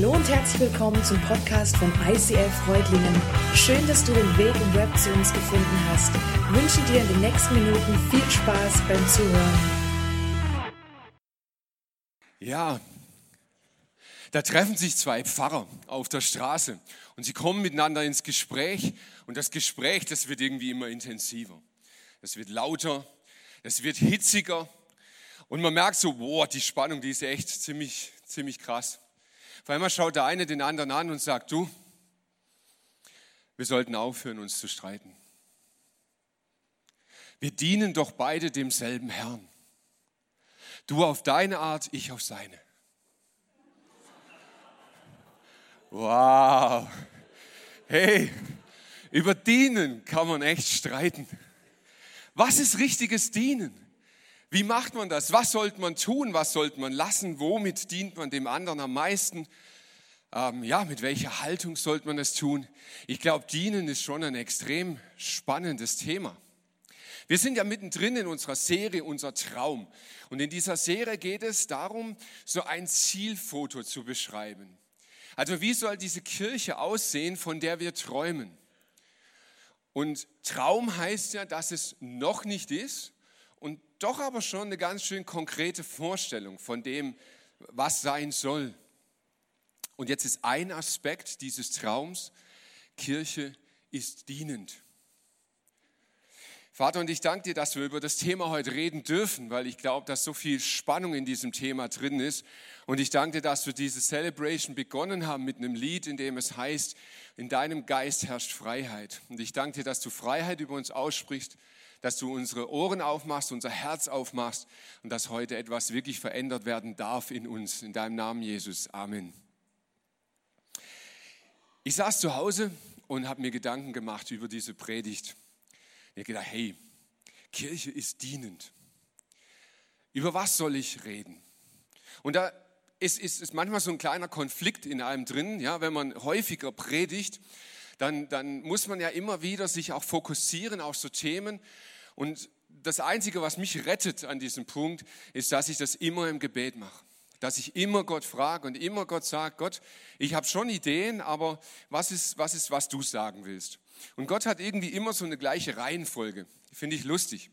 Hallo und herzlich willkommen zum Podcast von ICF Freudlingen. Schön, dass du den Weg im Web zu uns gefunden hast. Ich wünsche dir in den nächsten Minuten viel Spaß beim Zuhören. Ja, da treffen sich zwei Pfarrer auf der Straße und sie kommen miteinander ins Gespräch und das Gespräch, das wird irgendwie immer intensiver. Das wird lauter, das wird hitziger und man merkt so, boah, die Spannung, die ist echt ziemlich, ziemlich krass. Auf einmal schaut der eine den anderen an und sagt, du, wir sollten aufhören, uns zu streiten. Wir dienen doch beide demselben Herrn. Du auf deine Art, ich auf seine. Wow. Hey, über Dienen kann man echt streiten. Was ist richtiges Dienen? Wie macht man das? Was sollte man tun? Was sollte man lassen? Womit dient man dem anderen am meisten? Ähm, ja, mit welcher Haltung sollte man das tun? Ich glaube, Dienen ist schon ein extrem spannendes Thema. Wir sind ja mittendrin in unserer Serie Unser Traum. Und in dieser Serie geht es darum, so ein Zielfoto zu beschreiben. Also wie soll diese Kirche aussehen, von der wir träumen? Und Traum heißt ja, dass es noch nicht ist doch aber schon eine ganz schön konkrete Vorstellung von dem, was sein soll. Und jetzt ist ein Aspekt dieses Traums, Kirche ist dienend. Vater, und ich danke dir, dass wir über das Thema heute reden dürfen, weil ich glaube, dass so viel Spannung in diesem Thema drin ist. Und ich danke dir, dass wir diese Celebration begonnen haben mit einem Lied, in dem es heißt, in deinem Geist herrscht Freiheit. Und ich danke dir, dass du Freiheit über uns aussprichst, dass du unsere Ohren aufmachst, unser Herz aufmachst und dass heute etwas wirklich verändert werden darf in uns. In deinem Namen, Jesus. Amen. Ich saß zu Hause und habe mir Gedanken gemacht über diese Predigt. Ich habe gedacht, hey, Kirche ist dienend. Über was soll ich reden? Und da ist, ist, ist manchmal so ein kleiner Konflikt in einem drin, ja, wenn man häufiger predigt, dann, dann muss man ja immer wieder sich auch fokussieren auf so Themen. Und das Einzige, was mich rettet an diesem Punkt, ist, dass ich das immer im Gebet mache. Dass ich immer Gott frage und immer Gott sagt, Gott, ich habe schon Ideen, aber was ist, was ist, was du sagen willst? Und Gott hat irgendwie immer so eine gleiche Reihenfolge. Finde ich lustig.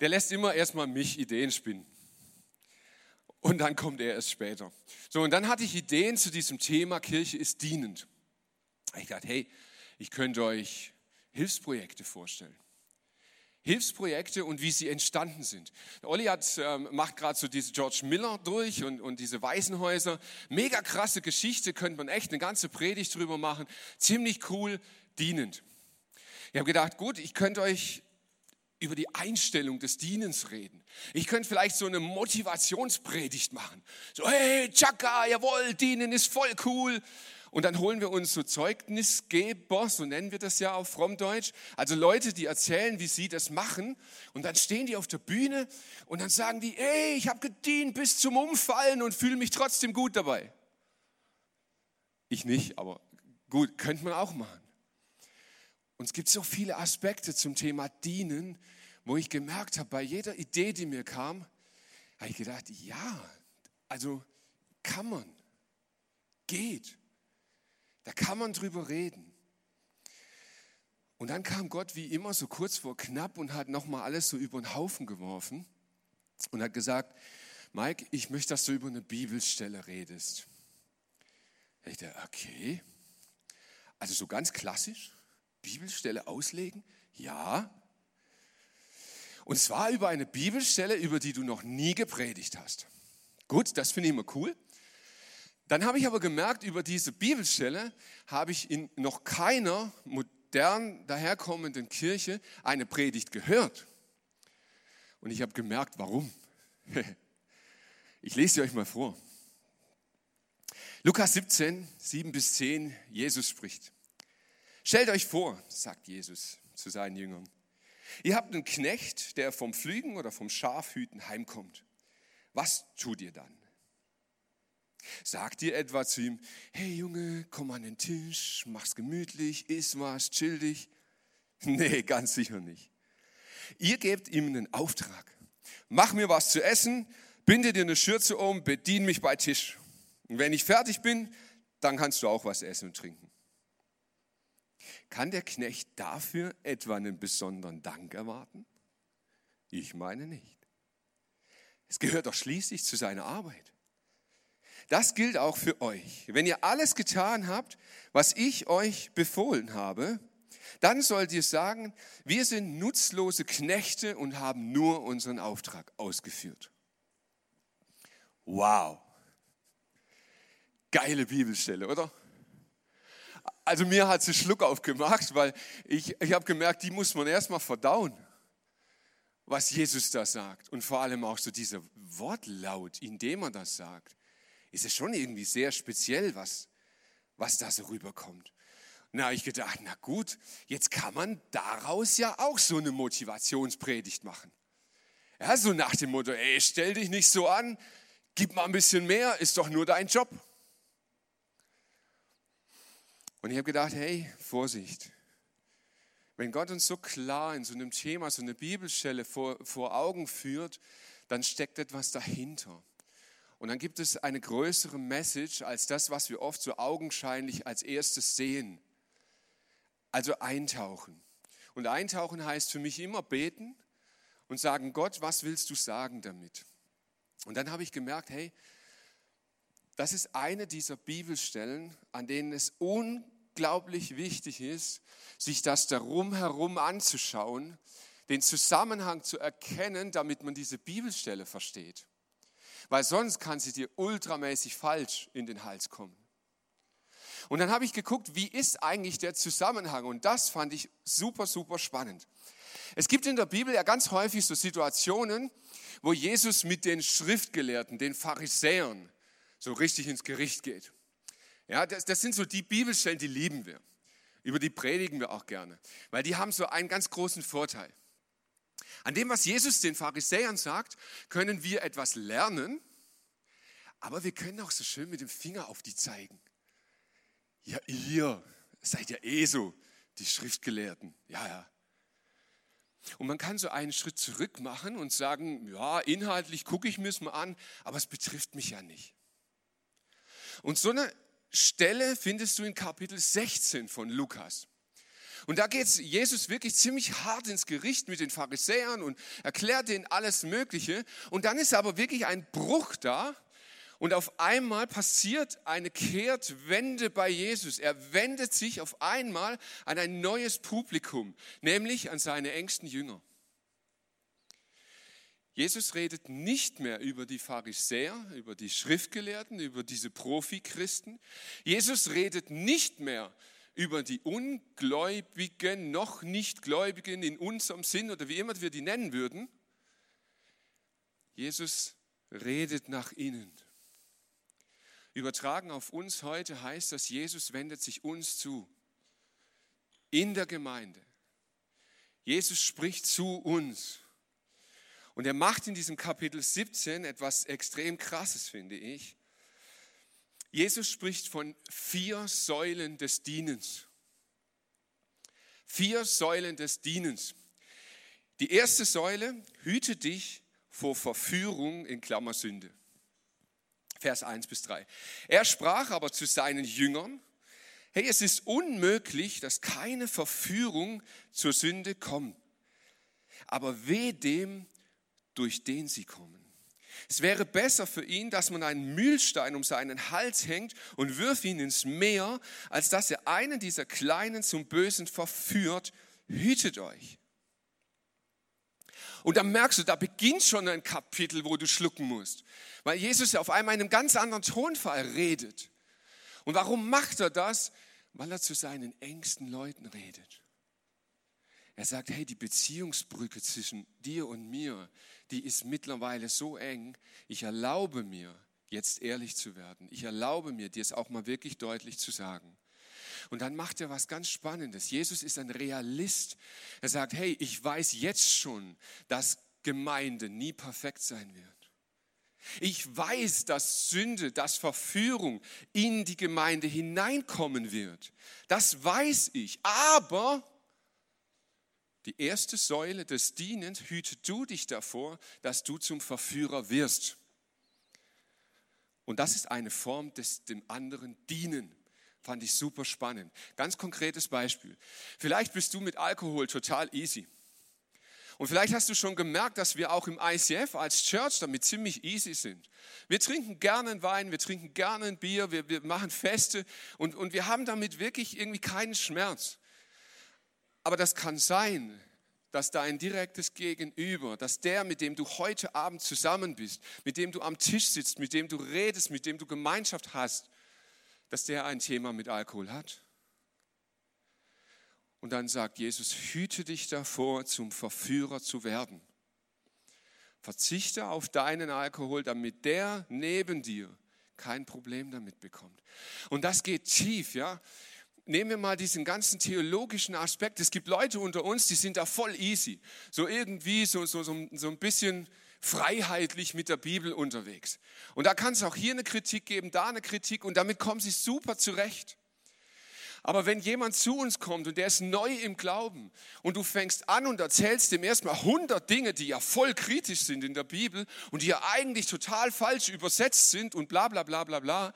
Der lässt immer erstmal mich Ideen spinnen. Und dann kommt er erst später. So, und dann hatte ich Ideen zu diesem Thema, Kirche ist dienend. Ich dachte, hey, ich könnte euch Hilfsprojekte vorstellen. Hilfsprojekte und wie sie entstanden sind. Olli hat, ähm, macht gerade so diese George Miller durch und, und diese Waisenhäuser. Mega krasse Geschichte, könnte man echt eine ganze Predigt drüber machen. Ziemlich cool, dienend. Ich habe gedacht, gut, ich könnte euch über die Einstellung des Dienens reden. Ich könnte vielleicht so eine Motivationspredigt machen. So, hey, Chaka, jawohl, dienen ist voll cool. Und dann holen wir uns so Zeugnisgeber, so nennen wir das ja auf Frommdeutsch. Also Leute, die erzählen, wie sie das machen. Und dann stehen die auf der Bühne und dann sagen die, hey, ich habe gedient bis zum Umfallen und fühle mich trotzdem gut dabei. Ich nicht, aber gut, könnte man auch machen. Und es gibt so viele Aspekte zum Thema Dienen, wo ich gemerkt habe, bei jeder Idee, die mir kam, habe ich gedacht, ja, also kann man, geht. Da kann man drüber reden. Und dann kam Gott wie immer so kurz vor knapp und hat nochmal alles so über den Haufen geworfen und hat gesagt, Mike, ich möchte, dass du über eine Bibelstelle redest. Ich dachte, okay, also so ganz klassisch. Bibelstelle auslegen? Ja. Und zwar über eine Bibelstelle, über die du noch nie gepredigt hast. Gut, das finde ich immer cool. Dann habe ich aber gemerkt, über diese Bibelstelle habe ich in noch keiner modern daherkommenden Kirche eine Predigt gehört. Und ich habe gemerkt, warum. Ich lese sie euch mal vor. Lukas 17, 7 bis 10, Jesus spricht. Stellt euch vor, sagt Jesus zu seinen Jüngern, ihr habt einen Knecht, der vom Pflügen oder vom Schafhüten heimkommt. Was tut ihr dann? Sagt ihr etwa zu ihm, hey Junge, komm an den Tisch, mach's gemütlich, iss was, chill dich? Nee, ganz sicher nicht. Ihr gebt ihm einen Auftrag. Mach mir was zu essen, binde dir eine Schürze um, bedien mich bei Tisch. Und wenn ich fertig bin, dann kannst du auch was essen und trinken. Kann der Knecht dafür etwa einen besonderen Dank erwarten? Ich meine nicht. Es gehört doch schließlich zu seiner Arbeit. Das gilt auch für euch. Wenn ihr alles getan habt, was ich euch befohlen habe, dann sollt ihr sagen, wir sind nutzlose Knechte und haben nur unseren Auftrag ausgeführt. Wow. Geile Bibelstelle, oder? Also mir hat sie Schluck aufgemacht, weil ich, ich habe gemerkt, die muss man erstmal verdauen, was Jesus da sagt. Und vor allem auch so dieser Wortlaut, indem er das sagt, ist es schon irgendwie sehr speziell, was, was da so rüberkommt. Na, ich gedacht, na gut, jetzt kann man daraus ja auch so eine Motivationspredigt machen. Ja, so nach dem Motto, ey, stell dich nicht so an, gib mal ein bisschen mehr, ist doch nur dein Job. Und ich habe gedacht, hey, Vorsicht. Wenn Gott uns so klar in so einem Thema, so eine Bibelstelle vor, vor Augen führt, dann steckt etwas dahinter. Und dann gibt es eine größere Message als das, was wir oft so augenscheinlich als erstes sehen. Also eintauchen. Und eintauchen heißt für mich immer beten und sagen, Gott, was willst du sagen damit? Und dann habe ich gemerkt, hey, das ist eine dieser Bibelstellen, an denen es unglaublich wichtig ist, sich das darum herum anzuschauen, den Zusammenhang zu erkennen, damit man diese Bibelstelle versteht. Weil sonst kann sie dir ultramäßig falsch in den Hals kommen. Und dann habe ich geguckt, wie ist eigentlich der Zusammenhang? Und das fand ich super, super spannend. Es gibt in der Bibel ja ganz häufig so Situationen, wo Jesus mit den Schriftgelehrten, den Pharisäern, so richtig ins Gericht geht. Ja, das, das sind so die Bibelstellen, die lieben wir. Über die predigen wir auch gerne, weil die haben so einen ganz großen Vorteil. An dem, was Jesus den Pharisäern sagt, können wir etwas lernen, aber wir können auch so schön mit dem Finger auf die zeigen. Ja, ihr seid ja eh so, die Schriftgelehrten. Ja, ja. Und man kann so einen Schritt zurück machen und sagen, ja, inhaltlich gucke ich mir es mal an, aber es betrifft mich ja nicht. Und so eine Stelle findest du in Kapitel 16 von Lukas. Und da geht Jesus wirklich ziemlich hart ins Gericht mit den Pharisäern und erklärt ihnen alles Mögliche. Und dann ist aber wirklich ein Bruch da, und auf einmal passiert eine Kehrtwende bei Jesus. Er wendet sich auf einmal an ein neues Publikum, nämlich an seine engsten Jünger. Jesus redet nicht mehr über die Pharisäer, über die Schriftgelehrten, über diese Profi-Christen. Jesus redet nicht mehr über die Ungläubigen, noch nicht Gläubigen in unserem Sinn oder wie immer wir die nennen würden. Jesus redet nach ihnen. Übertragen auf uns heute heißt das, Jesus wendet sich uns zu. In der Gemeinde. Jesus spricht zu uns. Und er macht in diesem Kapitel 17 etwas extrem Krasses, finde ich. Jesus spricht von vier Säulen des Dienens. Vier Säulen des Dienens. Die erste Säule, hüte dich vor Verführung in Klammer Sünde. Vers 1 bis 3. Er sprach aber zu seinen Jüngern, hey, es ist unmöglich, dass keine Verführung zur Sünde kommt. Aber weh dem, durch den sie kommen. Es wäre besser für ihn, dass man einen Mühlstein um seinen Hals hängt und wirft ihn ins Meer, als dass er einen dieser Kleinen zum Bösen verführt. Hütet euch. Und dann merkst du, da beginnt schon ein Kapitel, wo du schlucken musst. Weil Jesus ja auf einmal in einem ganz anderen Tonfall redet. Und warum macht er das? Weil er zu seinen engsten Leuten redet. Er sagt, hey, die Beziehungsbrücke zwischen dir und mir, die ist mittlerweile so eng. Ich erlaube mir, jetzt ehrlich zu werden. Ich erlaube mir, dir es auch mal wirklich deutlich zu sagen. Und dann macht er was ganz Spannendes. Jesus ist ein Realist. Er sagt, hey, ich weiß jetzt schon, dass Gemeinde nie perfekt sein wird. Ich weiß, dass Sünde, dass Verführung in die Gemeinde hineinkommen wird. Das weiß ich. Aber die erste Säule des Dienens, hüte du dich davor, dass du zum Verführer wirst. Und das ist eine Form des dem anderen dienen. Fand ich super spannend. Ganz konkretes Beispiel. Vielleicht bist du mit Alkohol total easy. Und vielleicht hast du schon gemerkt, dass wir auch im ICF als Church damit ziemlich easy sind. Wir trinken gerne Wein, wir trinken gerne ein Bier, wir, wir machen Feste und, und wir haben damit wirklich irgendwie keinen Schmerz. Aber das kann sein, dass dein direktes Gegenüber, dass der, mit dem du heute Abend zusammen bist, mit dem du am Tisch sitzt, mit dem du redest, mit dem du Gemeinschaft hast, dass der ein Thema mit Alkohol hat. Und dann sagt Jesus, hüte dich davor, zum Verführer zu werden. Verzichte auf deinen Alkohol, damit der neben dir kein Problem damit bekommt. Und das geht tief, ja. Nehmen wir mal diesen ganzen theologischen Aspekt. Es gibt Leute unter uns, die sind da voll easy. So irgendwie, so, so, so, so ein bisschen freiheitlich mit der Bibel unterwegs. Und da kann es auch hier eine Kritik geben, da eine Kritik und damit kommen sie super zurecht. Aber wenn jemand zu uns kommt und der ist neu im Glauben und du fängst an und erzählst dem erstmal 100 Dinge, die ja voll kritisch sind in der Bibel und die ja eigentlich total falsch übersetzt sind und bla bla bla bla bla,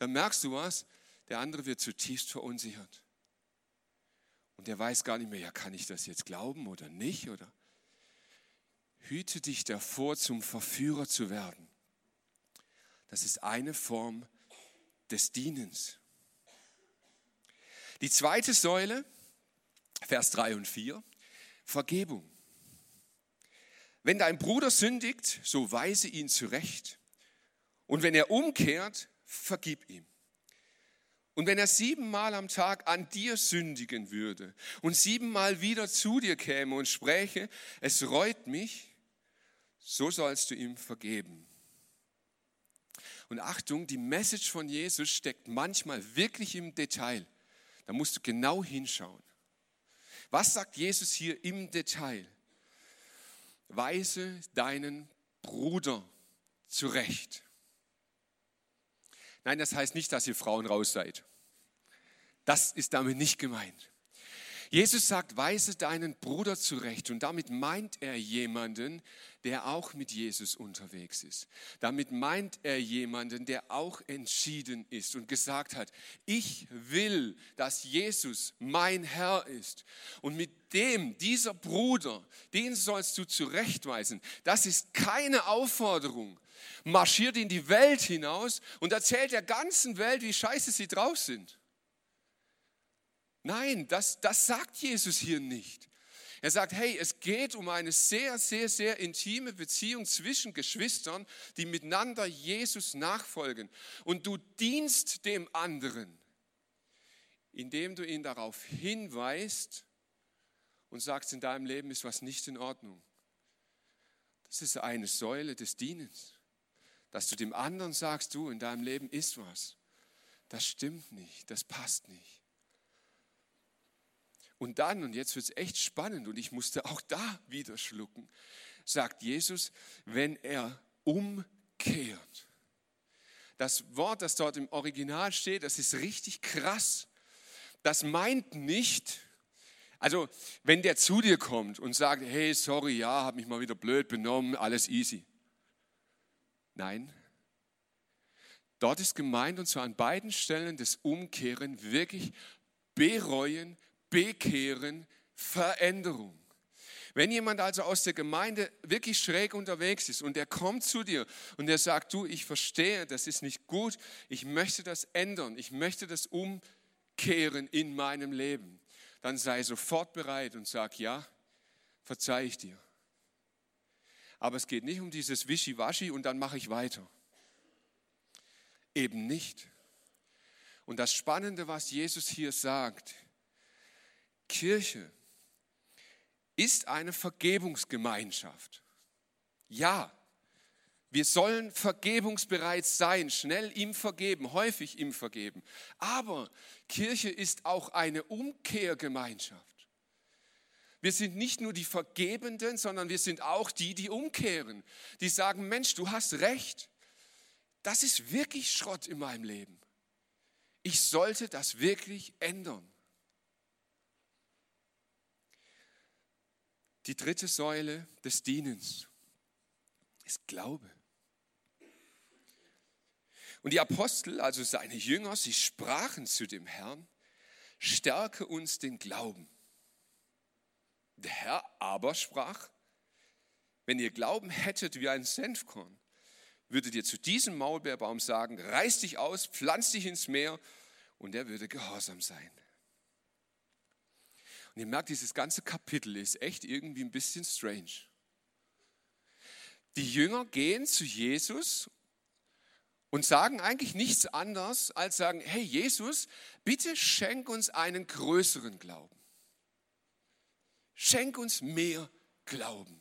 dann merkst du was, der andere wird zutiefst verunsichert. Und der weiß gar nicht mehr, ja, kann ich das jetzt glauben oder nicht? Oder hüte dich davor, zum Verführer zu werden. Das ist eine Form des Dienens. Die zweite Säule, Vers 3 und 4, Vergebung. Wenn dein Bruder sündigt, so weise ihn zurecht. Und wenn er umkehrt, vergib ihm. Und wenn er siebenmal am Tag an dir sündigen würde und siebenmal wieder zu dir käme und spräche, es reut mich, so sollst du ihm vergeben. Und Achtung, die Message von Jesus steckt manchmal wirklich im Detail. Da musst du genau hinschauen. Was sagt Jesus hier im Detail? Weise deinen Bruder zurecht. Nein, das heißt nicht, dass ihr Frauen raus seid. Das ist damit nicht gemeint. Jesus sagt, weise deinen Bruder zurecht und damit meint er jemanden, der auch mit Jesus unterwegs ist. Damit meint er jemanden, der auch entschieden ist und gesagt hat, ich will, dass Jesus mein Herr ist. Und mit dem, dieser Bruder, den sollst du zurechtweisen. Das ist keine Aufforderung. Marschiert in die Welt hinaus und erzählt der ganzen Welt, wie scheiße sie drauf sind. Nein, das, das sagt Jesus hier nicht. Er sagt, hey, es geht um eine sehr, sehr, sehr intime Beziehung zwischen Geschwistern, die miteinander Jesus nachfolgen. Und du dienst dem anderen, indem du ihn darauf hinweist und sagst, in deinem Leben ist was nicht in Ordnung. Das ist eine Säule des Dienens, dass du dem anderen sagst, du, in deinem Leben ist was. Das stimmt nicht, das passt nicht. Und dann, und jetzt wird es echt spannend und ich musste auch da wieder schlucken, sagt Jesus, wenn er umkehrt. Das Wort, das dort im Original steht, das ist richtig krass. Das meint nicht, also wenn der zu dir kommt und sagt, hey, sorry, ja, habe mich mal wieder blöd benommen, alles easy. Nein, dort ist gemeint, und zwar an beiden Stellen des Umkehren, wirklich bereuen, Bekehren, Veränderung. Wenn jemand also aus der Gemeinde wirklich schräg unterwegs ist und er kommt zu dir und er sagt, du, ich verstehe, das ist nicht gut, ich möchte das ändern, ich möchte das umkehren in meinem Leben, dann sei sofort bereit und sag, ja, verzeih ich dir. Aber es geht nicht um dieses Wischiwaschi und dann mache ich weiter. Eben nicht. Und das Spannende, was Jesus hier sagt, Kirche ist eine Vergebungsgemeinschaft. Ja, wir sollen vergebungsbereit sein, schnell ihm vergeben, häufig ihm vergeben. Aber Kirche ist auch eine Umkehrgemeinschaft. Wir sind nicht nur die Vergebenden, sondern wir sind auch die, die umkehren, die sagen, Mensch, du hast recht. Das ist wirklich Schrott in meinem Leben. Ich sollte das wirklich ändern. Die dritte Säule des Dienens ist Glaube. Und die Apostel, also seine Jünger, sie sprachen zu dem Herrn, stärke uns den Glauben. Der Herr aber sprach, wenn ihr Glauben hättet wie ein Senfkorn, würdet ihr zu diesem Maulbeerbaum sagen, reiß dich aus, pflanz dich ins Meer und er würde gehorsam sein. Und ihr merkt, dieses ganze Kapitel ist echt irgendwie ein bisschen strange. Die Jünger gehen zu Jesus und sagen eigentlich nichts anderes als sagen, hey Jesus, bitte schenk uns einen größeren Glauben. Schenk uns mehr Glauben.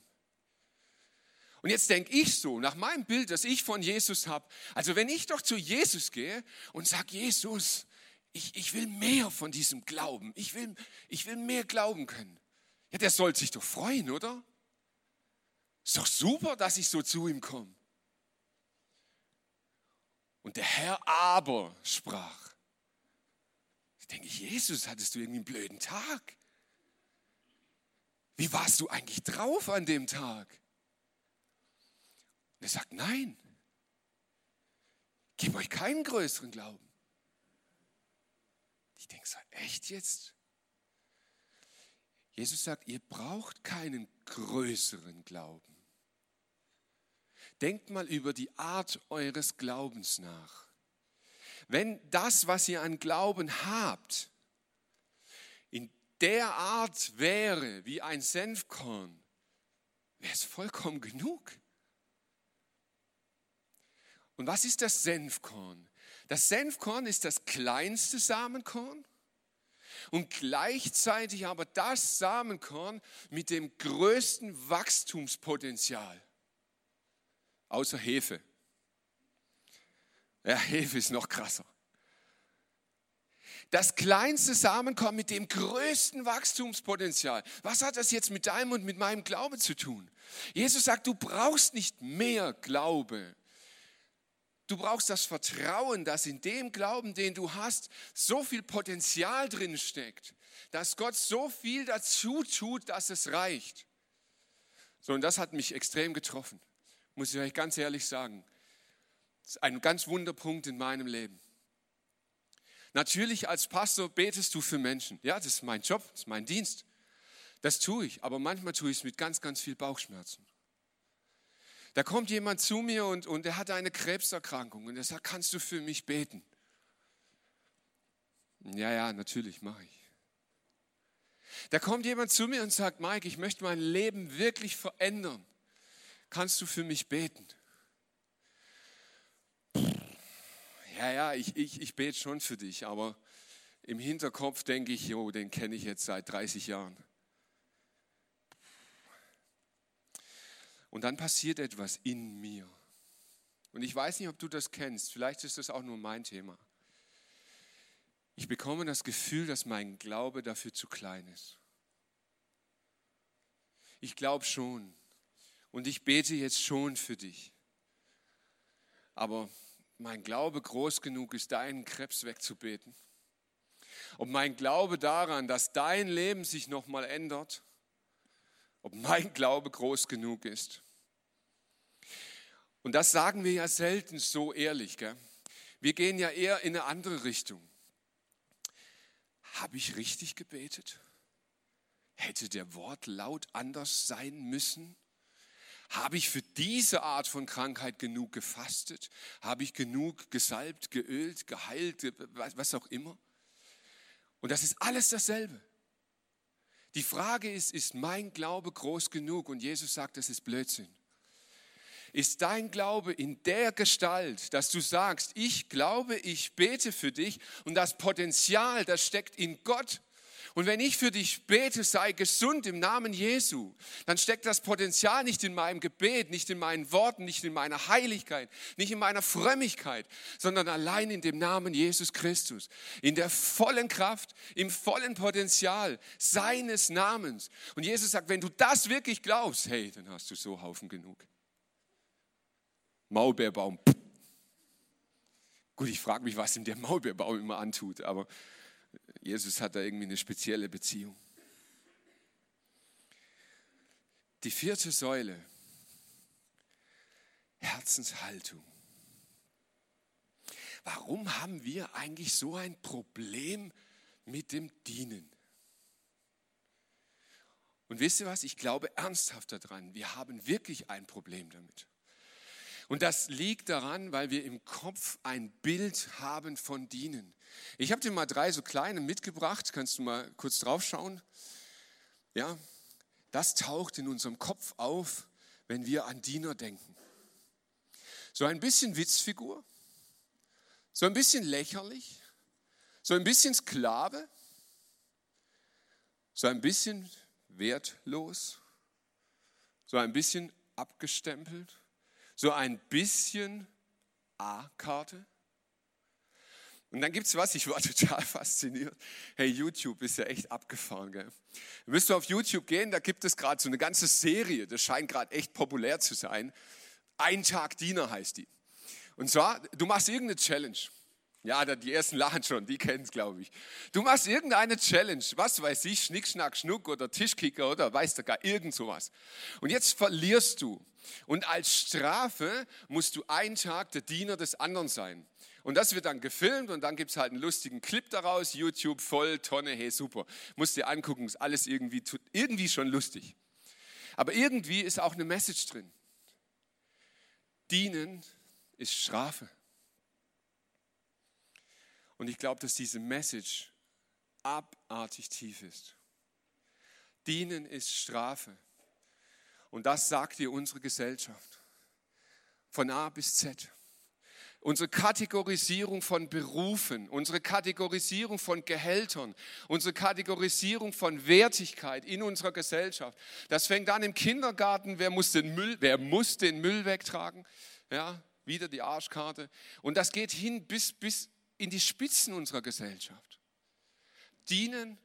Und jetzt denke ich so, nach meinem Bild, das ich von Jesus habe, also wenn ich doch zu Jesus gehe und sage, Jesus, ich, ich will mehr von diesem Glauben, ich will, ich will mehr glauben können. Ja, der soll sich doch freuen, oder? Ist doch super, dass ich so zu ihm komme. Und der Herr aber sprach. Ich denke, Jesus, hattest du irgendwie einen blöden Tag? Wie warst du eigentlich drauf an dem Tag? Und er sagt, nein, gib euch keinen größeren Glauben. Ich denke so, echt jetzt? Jesus sagt, ihr braucht keinen größeren Glauben. Denkt mal über die Art eures Glaubens nach. Wenn das, was ihr an Glauben habt, der Art wäre wie ein Senfkorn, wäre es vollkommen genug. Und was ist das Senfkorn? Das Senfkorn ist das kleinste Samenkorn und gleichzeitig aber das Samenkorn mit dem größten Wachstumspotenzial außer Hefe. Ja, Hefe ist noch krasser. Das kleinste Samenkorn mit dem größten Wachstumspotenzial. Was hat das jetzt mit deinem und mit meinem Glaube zu tun? Jesus sagt, du brauchst nicht mehr Glaube. Du brauchst das Vertrauen, dass in dem Glauben, den du hast, so viel Potenzial drin steckt, dass Gott so viel dazu tut, dass es reicht. So, und das hat mich extrem getroffen muss ich euch ganz ehrlich sagen. Das ist ein ganz Wunderpunkt in meinem Leben. Natürlich als Pastor betest du für Menschen. Ja, das ist mein Job, das ist mein Dienst. Das tue ich, aber manchmal tue ich es mit ganz, ganz viel Bauchschmerzen. Da kommt jemand zu mir und, und er hat eine Krebserkrankung und er sagt, kannst du für mich beten? Ja, ja, natürlich mache ich. Da kommt jemand zu mir und sagt, Mike, ich möchte mein Leben wirklich verändern kannst du für mich beten? Ja, ja, ich, ich, ich bete schon für dich, aber im Hinterkopf denke ich, jo, den kenne ich jetzt seit 30 Jahren. Und dann passiert etwas in mir. Und ich weiß nicht, ob du das kennst, vielleicht ist das auch nur mein Thema. Ich bekomme das Gefühl, dass mein Glaube dafür zu klein ist. Ich glaube schon, und ich bete jetzt schon für dich. Aber mein Glaube groß genug ist, deinen Krebs wegzubeten. Ob mein Glaube daran, dass dein Leben sich nochmal ändert, ob mein Glaube groß genug ist. Und das sagen wir ja selten so ehrlich. Gell? Wir gehen ja eher in eine andere Richtung. Habe ich richtig gebetet? Hätte der Wortlaut anders sein müssen? Habe ich für diese Art von Krankheit genug gefastet? Habe ich genug gesalbt, geölt, geheilt, was auch immer? Und das ist alles dasselbe. Die Frage ist, ist mein Glaube groß genug? Und Jesus sagt, das ist Blödsinn. Ist dein Glaube in der Gestalt, dass du sagst, ich glaube, ich bete für dich und das Potenzial, das steckt in Gott und wenn ich für dich bete, sei gesund im Namen Jesu, dann steckt das Potenzial nicht in meinem Gebet, nicht in meinen Worten, nicht in meiner Heiligkeit, nicht in meiner Frömmigkeit, sondern allein in dem Namen Jesus Christus. In der vollen Kraft, im vollen Potenzial seines Namens. Und Jesus sagt, wenn du das wirklich glaubst, hey, dann hast du so Haufen genug. Maulbeerbaum. Gut, ich frage mich, was ihm der Maulbeerbaum immer antut, aber Jesus hat da irgendwie eine spezielle Beziehung. Die vierte Säule, Herzenshaltung. warum haben wir eigentlich so ein Problem mit dem Dienen? Und wisst ihr was? Ich glaube ernsthaft daran, wir haben wirklich ein Problem damit. Und das liegt daran, weil wir im Kopf ein Bild haben von Dienen. Ich habe dir mal drei so kleine mitgebracht. Kannst du mal kurz drauf schauen? Ja, das taucht in unserem Kopf auf, wenn wir an Diener denken. So ein bisschen Witzfigur, so ein bisschen lächerlich, so ein bisschen Sklave, so ein bisschen wertlos, so ein bisschen abgestempelt, so ein bisschen A-Karte. Und dann gibt es was, ich war total fasziniert. Hey, YouTube ist ja echt abgefahren. Gell? Du müsst auf YouTube gehen, da gibt es gerade so eine ganze Serie, das scheint gerade echt populär zu sein. Ein Tag Diener heißt die. Und zwar, du machst irgendeine Challenge. Ja, die ersten lachen schon, die kennen es, glaube ich. Du machst irgendeine Challenge, was weiß ich, Schnick, Schnack, Schnuck oder Tischkicker oder weiß der gar, irgend sowas. Und jetzt verlierst du. Und als Strafe musst du einen Tag der Diener des anderen sein. Und das wird dann gefilmt und dann gibt es halt einen lustigen Clip daraus, YouTube voll, Tonne, hey super. Musst dir angucken, ist alles irgendwie, irgendwie schon lustig. Aber irgendwie ist auch eine Message drin. Dienen ist Strafe. Und ich glaube, dass diese Message abartig tief ist. Dienen ist Strafe. Und das sagt dir unsere Gesellschaft. Von A bis Z unsere Kategorisierung von Berufen, unsere Kategorisierung von Gehältern, unsere Kategorisierung von Wertigkeit in unserer Gesellschaft. Das fängt an im Kindergarten, wer muss den Müll, wer muss den Müll wegtragen? Ja, wieder die Arschkarte. Und das geht hin bis, bis in die Spitzen unserer Gesellschaft. Dienen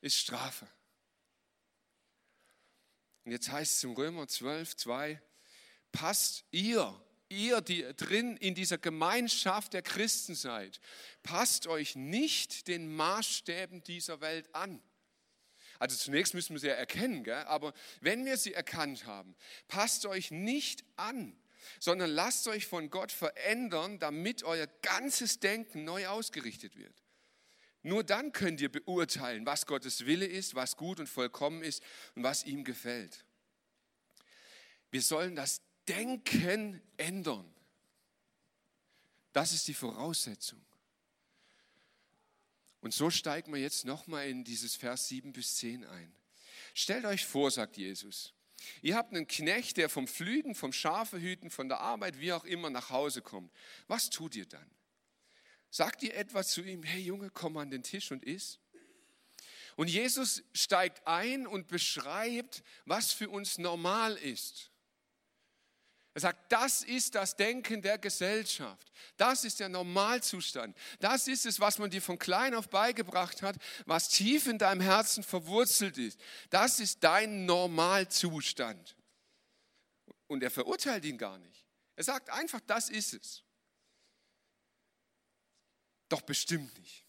ist Strafe. Und jetzt heißt es im Römer 12, 2, passt ihr ihr, die drin in dieser Gemeinschaft der Christen seid, passt euch nicht den Maßstäben dieser Welt an. Also zunächst müssen wir sie ja erkennen, gell? aber wenn wir sie erkannt haben, passt euch nicht an, sondern lasst euch von Gott verändern, damit euer ganzes Denken neu ausgerichtet wird. Nur dann könnt ihr beurteilen, was Gottes Wille ist, was gut und vollkommen ist und was ihm gefällt. Wir sollen das Denken ändern. Das ist die Voraussetzung. Und so steigen wir jetzt nochmal in dieses Vers 7 bis 10 ein. Stellt euch vor, sagt Jesus, ihr habt einen Knecht, der vom Flügen, vom Schafehüten, von der Arbeit, wie auch immer, nach Hause kommt. Was tut ihr dann? Sagt ihr etwas zu ihm, hey Junge, komm an den Tisch und iss? Und Jesus steigt ein und beschreibt, was für uns normal ist. Er sagt, das ist das Denken der Gesellschaft. Das ist der Normalzustand. Das ist es, was man dir von klein auf beigebracht hat, was tief in deinem Herzen verwurzelt ist. Das ist dein Normalzustand. Und er verurteilt ihn gar nicht. Er sagt einfach, das ist es. Doch bestimmt nicht.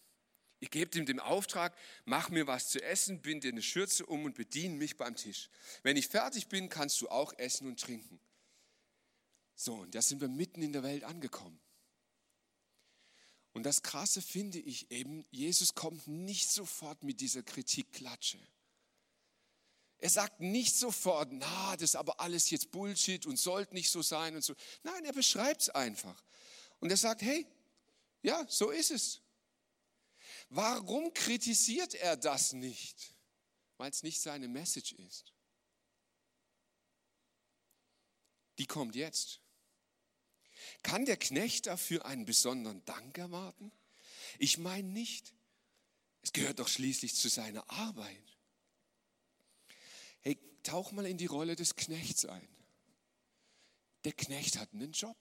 Ihr gebt ihm den Auftrag, mach mir was zu essen, bind dir eine Schürze um und bediene mich beim Tisch. Wenn ich fertig bin, kannst du auch essen und trinken. So, und da sind wir mitten in der Welt angekommen. Und das Krasse finde ich eben, Jesus kommt nicht sofort mit dieser Kritikklatsche. Er sagt nicht sofort, na, das ist aber alles jetzt Bullshit und sollte nicht so sein und so. Nein, er beschreibt es einfach. Und er sagt, hey, ja, so ist es. Warum kritisiert er das nicht? Weil es nicht seine Message ist. Die kommt jetzt. Kann der Knecht dafür einen besonderen Dank erwarten? Ich meine nicht. Es gehört doch schließlich zu seiner Arbeit. Hey, tauch mal in die Rolle des Knechts ein. Der Knecht hat einen Job.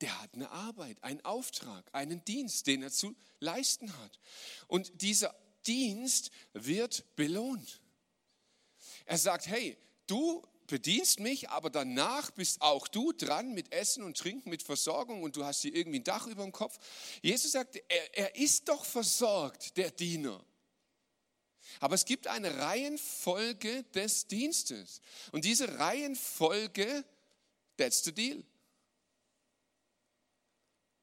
Der hat eine Arbeit, einen Auftrag, einen Dienst, den er zu leisten hat. Und dieser Dienst wird belohnt. Er sagt, hey, du bedienst mich, aber danach bist auch du dran mit Essen und Trinken, mit Versorgung und du hast hier irgendwie ein Dach über dem Kopf. Jesus sagt, er, er ist doch versorgt, der Diener. Aber es gibt eine Reihenfolge des Dienstes. Und diese Reihenfolge, that's the deal.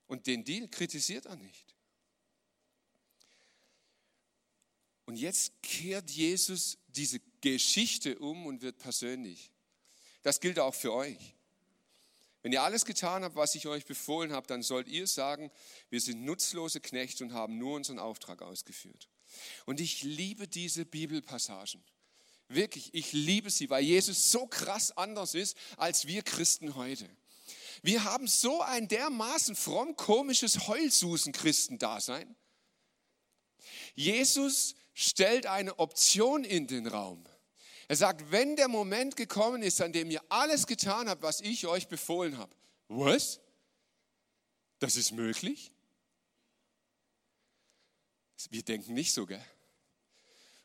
Und den Deal kritisiert er nicht. Und jetzt kehrt Jesus diese Geschichte um und wird persönlich. Das gilt auch für euch. Wenn ihr alles getan habt, was ich euch befohlen habe, dann sollt ihr sagen, wir sind nutzlose Knechte und haben nur unseren Auftrag ausgeführt. Und ich liebe diese Bibelpassagen. Wirklich, ich liebe sie, weil Jesus so krass anders ist als wir Christen heute. Wir haben so ein dermaßen fromm komisches Heulsusen-Christendasein. Jesus stellt eine Option in den Raum. Er sagt, wenn der Moment gekommen ist, an dem ihr alles getan habt, was ich euch befohlen habe. Was? Das ist möglich? Wir denken nicht so, gell?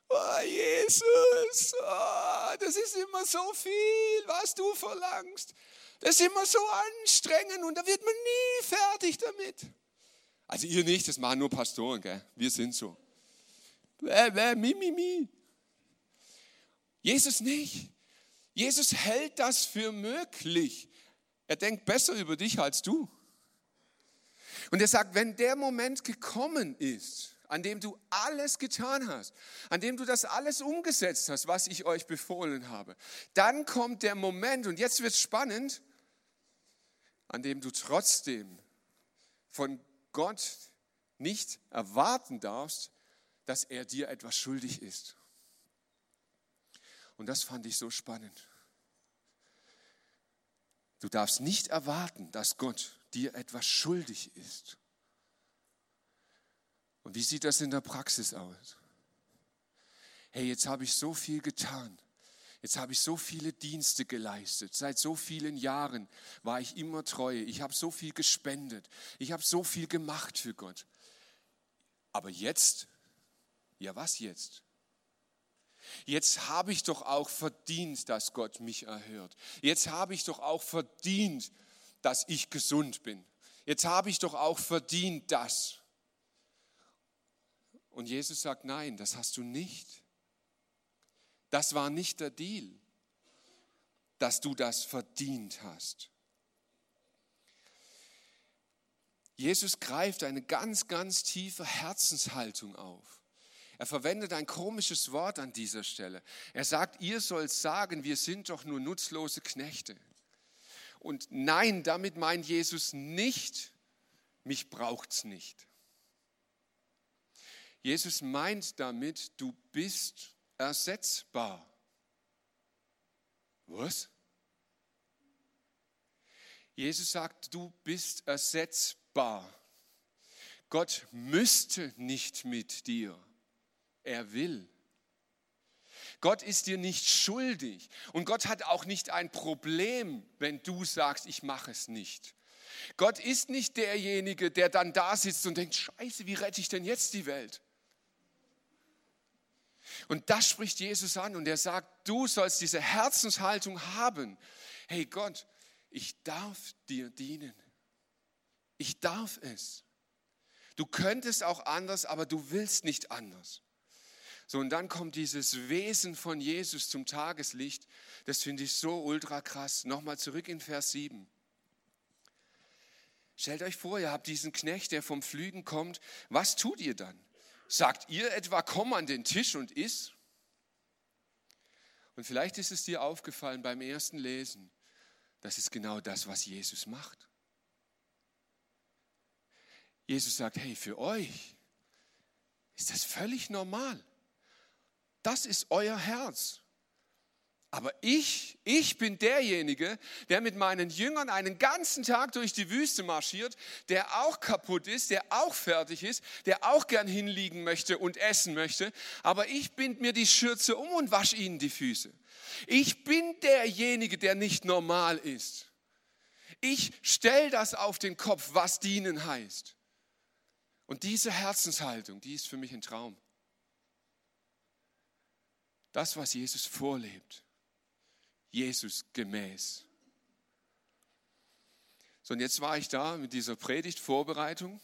Oh, Jesus, oh, das ist immer so viel, was du verlangst. Das ist immer so anstrengend und da wird man nie fertig damit. Also ihr nicht, das machen nur Pastoren, gell? Wir sind so. Bäh, bäh, mi, mi, mi. Jesus nicht. Jesus hält das für möglich. Er denkt besser über dich als du. Und er sagt, wenn der Moment gekommen ist, an dem du alles getan hast, an dem du das alles umgesetzt hast, was ich euch befohlen habe, dann kommt der Moment, und jetzt wird es spannend, an dem du trotzdem von Gott nicht erwarten darfst, dass er dir etwas schuldig ist. Und das fand ich so spannend. Du darfst nicht erwarten, dass Gott dir etwas schuldig ist. Und wie sieht das in der Praxis aus? Hey, jetzt habe ich so viel getan. Jetzt habe ich so viele Dienste geleistet. Seit so vielen Jahren war ich immer treu. Ich habe so viel gespendet. Ich habe so viel gemacht für Gott. Aber jetzt, ja was jetzt? Jetzt habe ich doch auch verdient, dass Gott mich erhört. Jetzt habe ich doch auch verdient, dass ich gesund bin. Jetzt habe ich doch auch verdient das. Und Jesus sagt, nein, das hast du nicht. Das war nicht der Deal, dass du das verdient hast. Jesus greift eine ganz, ganz tiefe Herzenshaltung auf. Er verwendet ein komisches Wort an dieser Stelle. Er sagt, ihr sollt sagen, wir sind doch nur nutzlose Knechte. Und nein, damit meint Jesus nicht, mich braucht's nicht. Jesus meint damit, du bist ersetzbar. Was? Jesus sagt, du bist ersetzbar. Gott müsste nicht mit dir. Er will. Gott ist dir nicht schuldig und Gott hat auch nicht ein Problem, wenn du sagst, ich mache es nicht. Gott ist nicht derjenige, der dann da sitzt und denkt, scheiße, wie rette ich denn jetzt die Welt? Und das spricht Jesus an und er sagt, du sollst diese Herzenshaltung haben. Hey Gott, ich darf dir dienen. Ich darf es. Du könntest auch anders, aber du willst nicht anders. So, und dann kommt dieses Wesen von Jesus zum Tageslicht. Das finde ich so ultra krass. Nochmal zurück in Vers 7. Stellt euch vor, ihr habt diesen Knecht, der vom Flügen kommt. Was tut ihr dann? Sagt ihr etwa, komm an den Tisch und iss? Und vielleicht ist es dir aufgefallen beim ersten Lesen, das ist genau das, was Jesus macht. Jesus sagt, hey, für euch ist das völlig normal. Das ist euer Herz. Aber ich, ich bin derjenige, der mit meinen Jüngern einen ganzen Tag durch die Wüste marschiert, der auch kaputt ist, der auch fertig ist, der auch gern hinliegen möchte und essen möchte. Aber ich bind mir die Schürze um und wasche ihnen die Füße. Ich bin derjenige, der nicht normal ist. Ich stelle das auf den Kopf, was dienen heißt. Und diese Herzenshaltung, die ist für mich ein Traum. Das, was Jesus vorlebt. Jesus gemäß. So, und jetzt war ich da mit dieser Predigtvorbereitung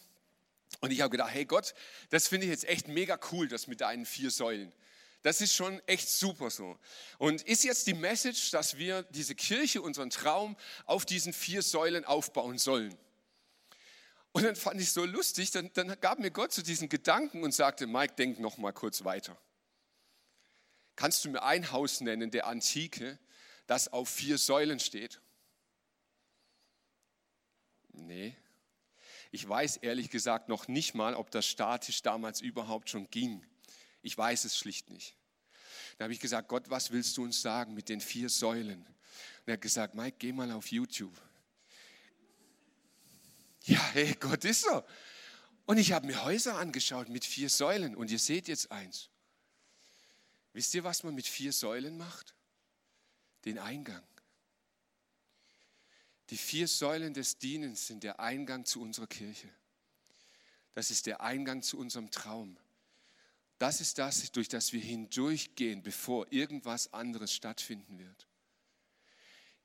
und ich habe gedacht, hey Gott, das finde ich jetzt echt mega cool, das mit deinen vier Säulen. Das ist schon echt super so. Und ist jetzt die Message, dass wir diese Kirche, unseren Traum auf diesen vier Säulen aufbauen sollen? Und dann fand ich so lustig, dann, dann gab mir Gott so diesen Gedanken und sagte, Mike, denk noch mal kurz weiter. Kannst du mir ein Haus nennen der Antike, das auf vier Säulen steht? Nee. Ich weiß ehrlich gesagt noch nicht mal, ob das statisch damals überhaupt schon ging. Ich weiß es schlicht nicht. Da habe ich gesagt, Gott, was willst du uns sagen mit den vier Säulen? Und er hat gesagt, Mike, geh mal auf YouTube. Ja, hey, Gott ist so. Und ich habe mir Häuser angeschaut mit vier Säulen und ihr seht jetzt eins. Wisst ihr, was man mit vier Säulen macht? Den Eingang. Die vier Säulen des Dienens sind der Eingang zu unserer Kirche. Das ist der Eingang zu unserem Traum. Das ist das, durch das wir hindurchgehen, bevor irgendwas anderes stattfinden wird.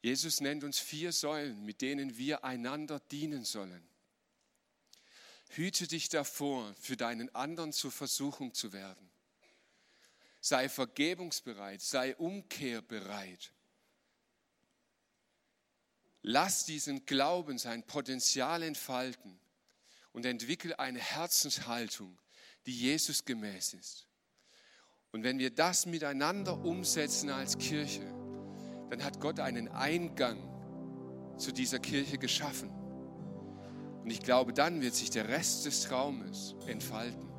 Jesus nennt uns vier Säulen, mit denen wir einander dienen sollen. Hüte dich davor, für deinen anderen zur Versuchung zu werden. Sei vergebungsbereit, sei umkehrbereit. Lass diesen Glauben sein Potenzial entfalten und entwickel eine Herzenshaltung, die Jesus gemäß ist. Und wenn wir das miteinander umsetzen als Kirche, dann hat Gott einen Eingang zu dieser Kirche geschaffen. Und ich glaube, dann wird sich der Rest des Traumes entfalten.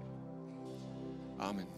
Amen.